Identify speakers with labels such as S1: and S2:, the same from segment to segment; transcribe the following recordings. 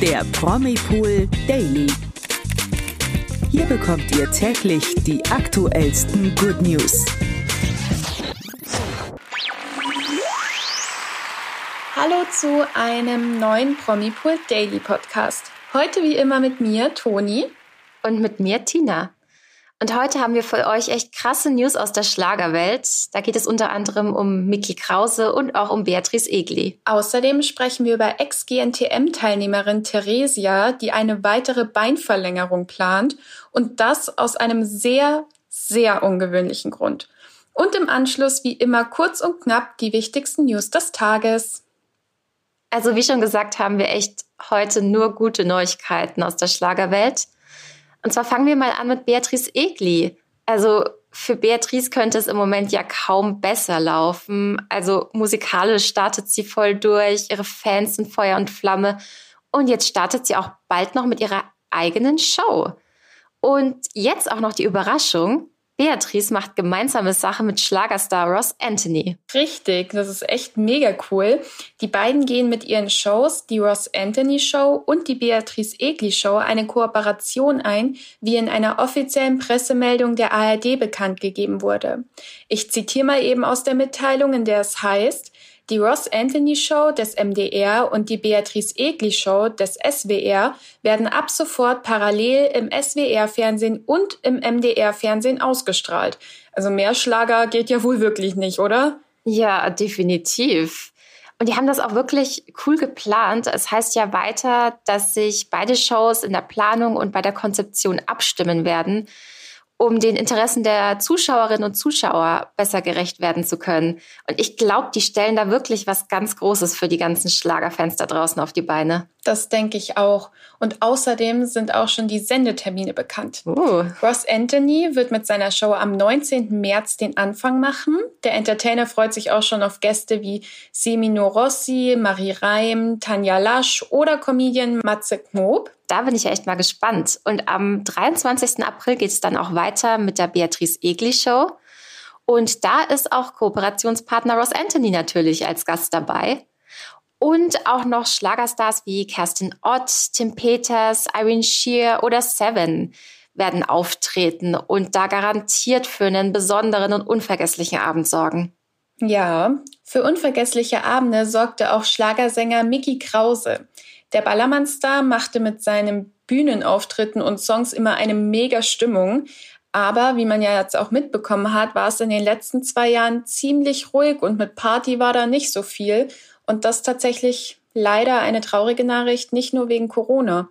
S1: der Promipool Daily. Hier bekommt ihr täglich die aktuellsten Good News.
S2: Hallo zu einem neuen Promipool Daily Podcast. Heute wie immer mit mir, Toni.
S3: Und mit mir, Tina. Und heute haben wir für euch echt krasse News aus der Schlagerwelt. Da geht es unter anderem um Mickey Krause und auch um Beatrice Egli.
S2: Außerdem sprechen wir über Ex-GNTM-Teilnehmerin Theresia, die eine weitere Beinverlängerung plant und das aus einem sehr, sehr ungewöhnlichen Grund. Und im Anschluss wie immer kurz und knapp die wichtigsten News des Tages.
S3: Also wie schon gesagt, haben wir echt heute nur gute Neuigkeiten aus der Schlagerwelt. Und zwar fangen wir mal an mit Beatrice Egli. Also für Beatrice könnte es im Moment ja kaum besser laufen. Also musikalisch startet sie voll durch, ihre Fans sind Feuer und Flamme. Und jetzt startet sie auch bald noch mit ihrer eigenen Show. Und jetzt auch noch die Überraschung. Beatrice macht gemeinsame Sache mit Schlagerstar Ross Anthony.
S2: Richtig, das ist echt mega cool. Die beiden gehen mit ihren Shows, die Ross Anthony Show und die Beatrice Egli Show, eine Kooperation ein, wie in einer offiziellen Pressemeldung der ARD bekannt gegeben wurde. Ich zitiere mal eben aus der Mitteilung, in der es heißt, die Ross Anthony Show des MDR und die Beatrice Egli Show des SWR werden ab sofort parallel im SWR-Fernsehen und im MDR-Fernsehen ausgestrahlt. Also mehr Schlager geht ja wohl wirklich nicht, oder?
S3: Ja, definitiv. Und die haben das auch wirklich cool geplant. Es heißt ja weiter, dass sich beide Shows in der Planung und bei der Konzeption abstimmen werden um den Interessen der Zuschauerinnen und Zuschauer besser gerecht werden zu können. Und ich glaube, die stellen da wirklich was ganz Großes für die ganzen Schlagerfans da draußen auf die Beine.
S2: Das denke ich auch. Und außerdem sind auch schon die Sendetermine bekannt.
S3: Uh.
S2: Ross Anthony wird mit seiner Show am 19. März den Anfang machen. Der Entertainer freut sich auch schon auf Gäste wie Semino Rossi, Marie Reim, Tanja Lasch oder Comedian Matze Knob
S3: da bin ich ja echt mal gespannt. Und am 23. April geht es dann auch weiter mit der Beatrice Egli Show. Und da ist auch Kooperationspartner Ross Anthony natürlich als Gast dabei. Und auch noch Schlagerstars wie Kerstin Ott, Tim Peters, Irene Shear oder Seven werden auftreten und da garantiert für einen besonderen und unvergesslichen Abend sorgen.
S2: Ja, für unvergessliche Abende sorgte auch Schlagersänger Mickey Krause. Der Ballermann-Star machte mit seinen Bühnenauftritten und Songs immer eine mega Stimmung. Aber wie man ja jetzt auch mitbekommen hat, war es in den letzten zwei Jahren ziemlich ruhig und mit Party war da nicht so viel. Und das tatsächlich leider eine traurige Nachricht, nicht nur wegen Corona.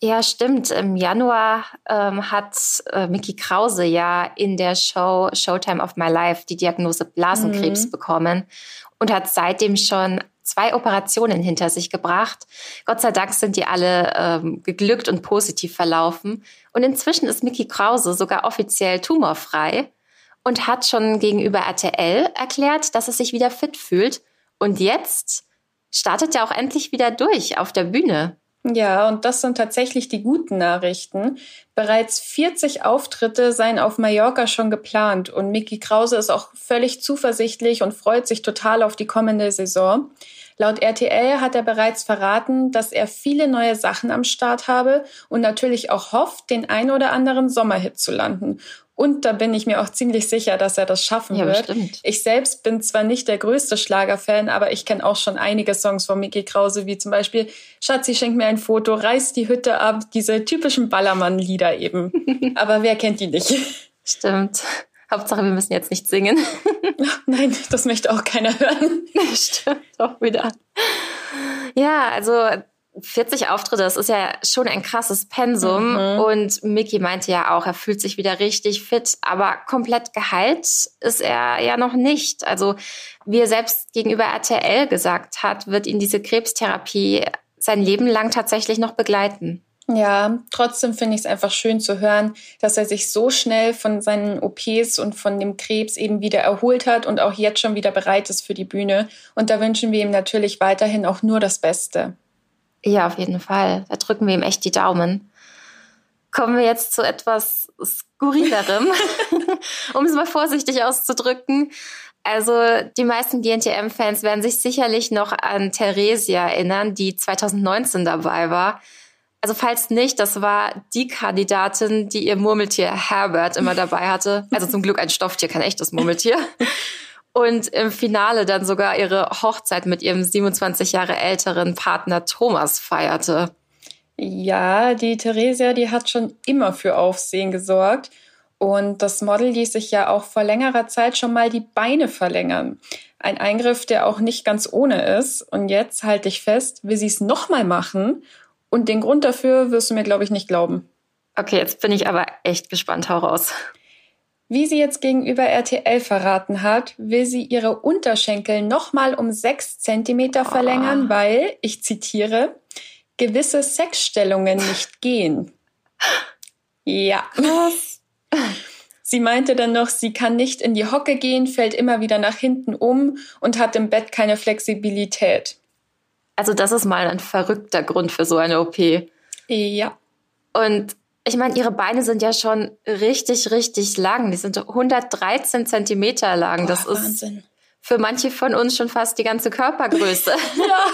S3: Ja, stimmt. Im Januar ähm, hat äh, Mickey Krause ja in der Show Showtime of My Life die Diagnose Blasenkrebs mhm. bekommen und hat seitdem schon zwei Operationen hinter sich gebracht. Gott sei Dank sind die alle ähm, geglückt und positiv verlaufen. Und inzwischen ist Mickey Krause sogar offiziell tumorfrei und hat schon gegenüber RTL erklärt, dass er sich wieder fit fühlt. Und jetzt startet er auch endlich wieder durch auf der Bühne.
S2: Ja, und das sind tatsächlich die guten Nachrichten. Bereits 40 Auftritte seien auf Mallorca schon geplant und Mickey Krause ist auch völlig zuversichtlich und freut sich total auf die kommende Saison. Laut RTL hat er bereits verraten, dass er viele neue Sachen am Start habe und natürlich auch hofft, den ein oder anderen Sommerhit zu landen. Und da bin ich mir auch ziemlich sicher, dass er das schaffen ja, wird.
S3: Bestimmt.
S2: Ich selbst bin zwar nicht der größte Schlagerfan, aber ich kenne auch schon einige Songs von Mickey Krause, wie zum Beispiel Schatzi schenkt mir ein Foto, reißt die Hütte ab, diese typischen Ballermann-Lieder eben. aber wer kennt die nicht?
S3: Stimmt. Hauptsache, wir müssen jetzt nicht singen.
S2: Nein, das möchte auch keiner hören.
S3: Stimmt, doch wieder. Ja, also 40 Auftritte, das ist ja schon ein krasses Pensum. Mhm. Und Mickey meinte ja auch, er fühlt sich wieder richtig fit, aber komplett geheilt ist er ja noch nicht. Also, wie er selbst gegenüber RTL gesagt hat, wird ihn diese Krebstherapie sein Leben lang tatsächlich noch begleiten.
S2: Ja, trotzdem finde ich es einfach schön zu hören, dass er sich so schnell von seinen OPs und von dem Krebs eben wieder erholt hat und auch jetzt schon wieder bereit ist für die Bühne. Und da wünschen wir ihm natürlich weiterhin auch nur das Beste.
S3: Ja, auf jeden Fall. Da drücken wir ihm echt die Daumen. Kommen wir jetzt zu etwas skurrilerem, um es mal vorsichtig auszudrücken. Also die meisten GNTM-Fans werden sich sicherlich noch an Theresia erinnern, die 2019 dabei war. Also falls nicht, das war die Kandidatin, die ihr Murmeltier Herbert immer dabei hatte. Also zum Glück ein Stofftier, kein echtes Murmeltier. Und im Finale dann sogar ihre Hochzeit mit ihrem 27 Jahre älteren Partner Thomas feierte.
S2: Ja, die Theresia, die hat schon immer für Aufsehen gesorgt. Und das Model ließ sich ja auch vor längerer Zeit schon mal die Beine verlängern. Ein Eingriff, der auch nicht ganz ohne ist. Und jetzt halte ich fest, will sie es nochmal machen. Und den Grund dafür wirst du mir, glaube ich, nicht glauben.
S3: Okay, jetzt bin ich aber echt gespannt. Hau raus.
S2: Wie sie jetzt gegenüber RTL verraten hat, will sie ihre Unterschenkel nochmal um sechs Zentimeter oh. verlängern, weil, ich zitiere, gewisse Sexstellungen nicht gehen. Ja. Was? Sie meinte dann noch, sie kann nicht in die Hocke gehen, fällt immer wieder nach hinten um und hat im Bett keine Flexibilität.
S3: Also das ist mal ein verrückter Grund für so eine OP.
S2: Ja.
S3: Und ich meine, ihre Beine sind ja schon richtig, richtig lang. Die sind 113 Zentimeter lang. Boah, das ist Wahnsinn. für manche von uns schon fast die ganze Körpergröße. ja.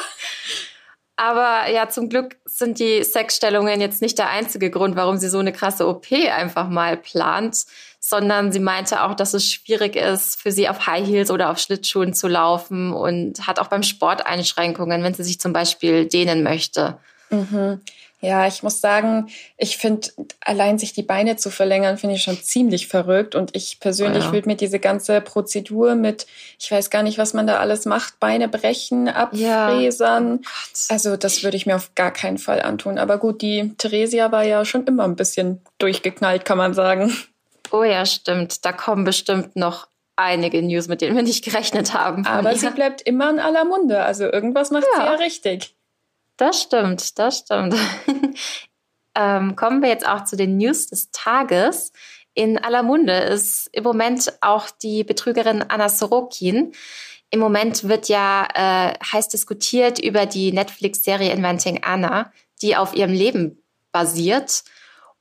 S3: Aber ja, zum Glück sind die Sexstellungen jetzt nicht der einzige Grund, warum sie so eine krasse OP einfach mal plant, sondern sie meinte auch, dass es schwierig ist, für sie auf High Heels oder auf Schlittschuhen zu laufen und hat auch beim Sport Einschränkungen, wenn sie sich zum Beispiel dehnen möchte.
S2: Mhm. Ja, ich muss sagen, ich finde, allein sich die Beine zu verlängern, finde ich schon ziemlich verrückt. Und ich persönlich ja. würde mir diese ganze Prozedur mit, ich weiß gar nicht, was man da alles macht, Beine brechen, abfräsern. Ja. Oh also das würde ich mir auf gar keinen Fall antun. Aber gut, die Theresia war ja schon immer ein bisschen durchgeknallt, kann man sagen.
S3: Oh ja, stimmt. Da kommen bestimmt noch einige News, mit denen wir nicht gerechnet haben.
S2: Aber ihr. sie bleibt immer in aller Munde. Also irgendwas macht ja. sie ja richtig.
S3: Das stimmt, das stimmt. ähm, kommen wir jetzt auch zu den News des Tages. In aller Munde ist im Moment auch die Betrügerin Anna Sorokin. Im Moment wird ja äh, heiß diskutiert über die Netflix-Serie Inventing Anna, die auf ihrem Leben basiert.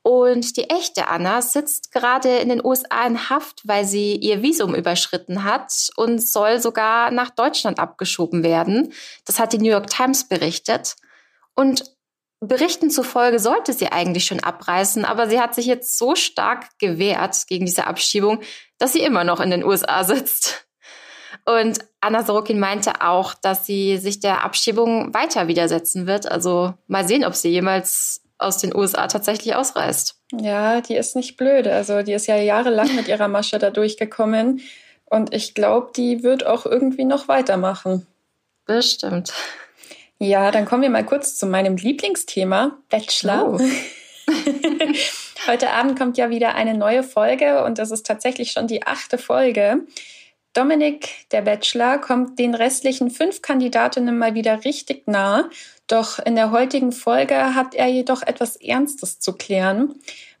S3: Und die echte Anna sitzt gerade in den USA in Haft, weil sie ihr Visum überschritten hat und soll sogar nach Deutschland abgeschoben werden. Das hat die New York Times berichtet. Und Berichten zufolge sollte sie eigentlich schon abreißen, aber sie hat sich jetzt so stark gewehrt gegen diese Abschiebung, dass sie immer noch in den USA sitzt. Und Anna Sorokin meinte auch, dass sie sich der Abschiebung weiter widersetzen wird. Also mal sehen, ob sie jemals aus den USA tatsächlich ausreist.
S2: Ja, die ist nicht blöde. Also die ist ja jahrelang mit ihrer Masche da durchgekommen. Und ich glaube, die wird auch irgendwie noch weitermachen.
S3: Bestimmt.
S2: Ja, dann kommen wir mal kurz zu meinem Lieblingsthema, Bachelor. Oh. Heute Abend kommt ja wieder eine neue Folge und das ist tatsächlich schon die achte Folge. Dominik, der Bachelor, kommt den restlichen fünf Kandidatinnen mal wieder richtig nah. Doch in der heutigen Folge hat er jedoch etwas Ernstes zu klären.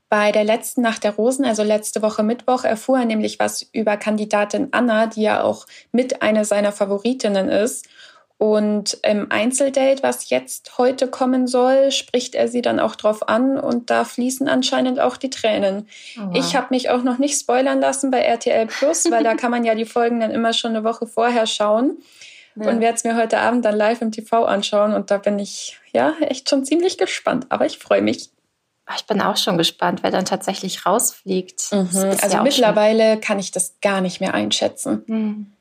S2: Bei der letzten Nacht der Rosen, also letzte Woche Mittwoch, erfuhr er nämlich was über Kandidatin Anna, die ja auch mit einer seiner Favoritinnen ist. Und im Einzeldate, was jetzt heute kommen soll, spricht er sie dann auch drauf an und da fließen anscheinend auch die Tränen. Oh Ich habe mich auch noch nicht spoilern lassen bei RTL Plus, weil da kann man ja die Folgen dann immer schon eine Woche vorher schauen. Ja. Und werde es mir heute Abend dann live im TV anschauen und da bin ich ja echt schon ziemlich gespannt, aber ich freue mich.
S3: Ich bin auch schon gespannt, wer dann tatsächlich rausfliegt.
S2: Mhm. Also ja mittlerweile kann ich das gar nicht mehr einschätzen. Mhm.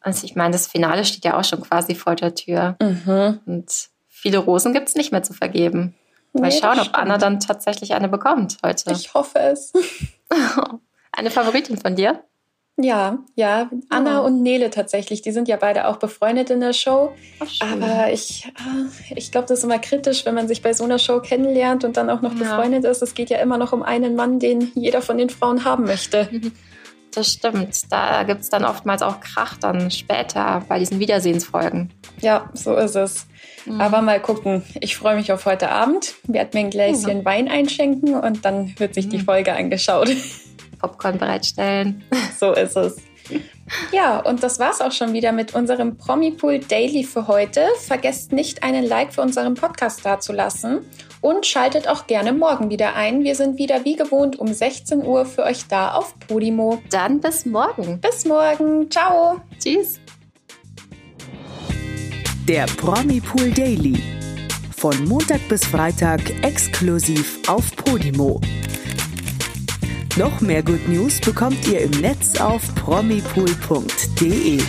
S3: Also ich meine, das Finale steht ja auch schon quasi vor der Tür. Mhm. Und viele Rosen gibt es nicht mehr zu vergeben. Mal nee, schauen, ob Anna dann tatsächlich eine bekommt heute.
S2: Ich hoffe es.
S3: eine Favoritin von dir?
S2: Ja, ja, Anna oh. und Nele tatsächlich. Die sind ja beide auch befreundet in der Show. Aber ich, äh, ich glaube, das ist immer kritisch, wenn man sich bei so einer Show kennenlernt und dann auch noch ja. befreundet ist. Es geht ja immer noch um einen Mann, den jeder von den Frauen haben möchte.
S3: Das stimmt. Da gibt es dann oftmals auch Krach dann später bei diesen Wiedersehensfolgen.
S2: Ja, so ist es. Mhm. Aber mal gucken. Ich freue mich auf heute Abend. Werde mir ein Gläschen mhm. Wein einschenken und dann wird sich mhm. die Folge angeschaut.
S3: Popcorn bereitstellen.
S2: So ist es. Ja, und das war's auch schon wieder mit unserem Promipool Daily für heute. Vergesst nicht, einen Like für unseren Podcast dazulassen. Und schaltet auch gerne morgen wieder ein. Wir sind wieder wie gewohnt um 16 Uhr für euch da auf Podimo.
S3: Dann bis morgen.
S2: Bis morgen. Ciao.
S3: Tschüss.
S1: Der Promi Pool Daily. Von Montag bis Freitag exklusiv auf Podimo. Noch mehr Good News bekommt ihr im Netz auf promipool.de.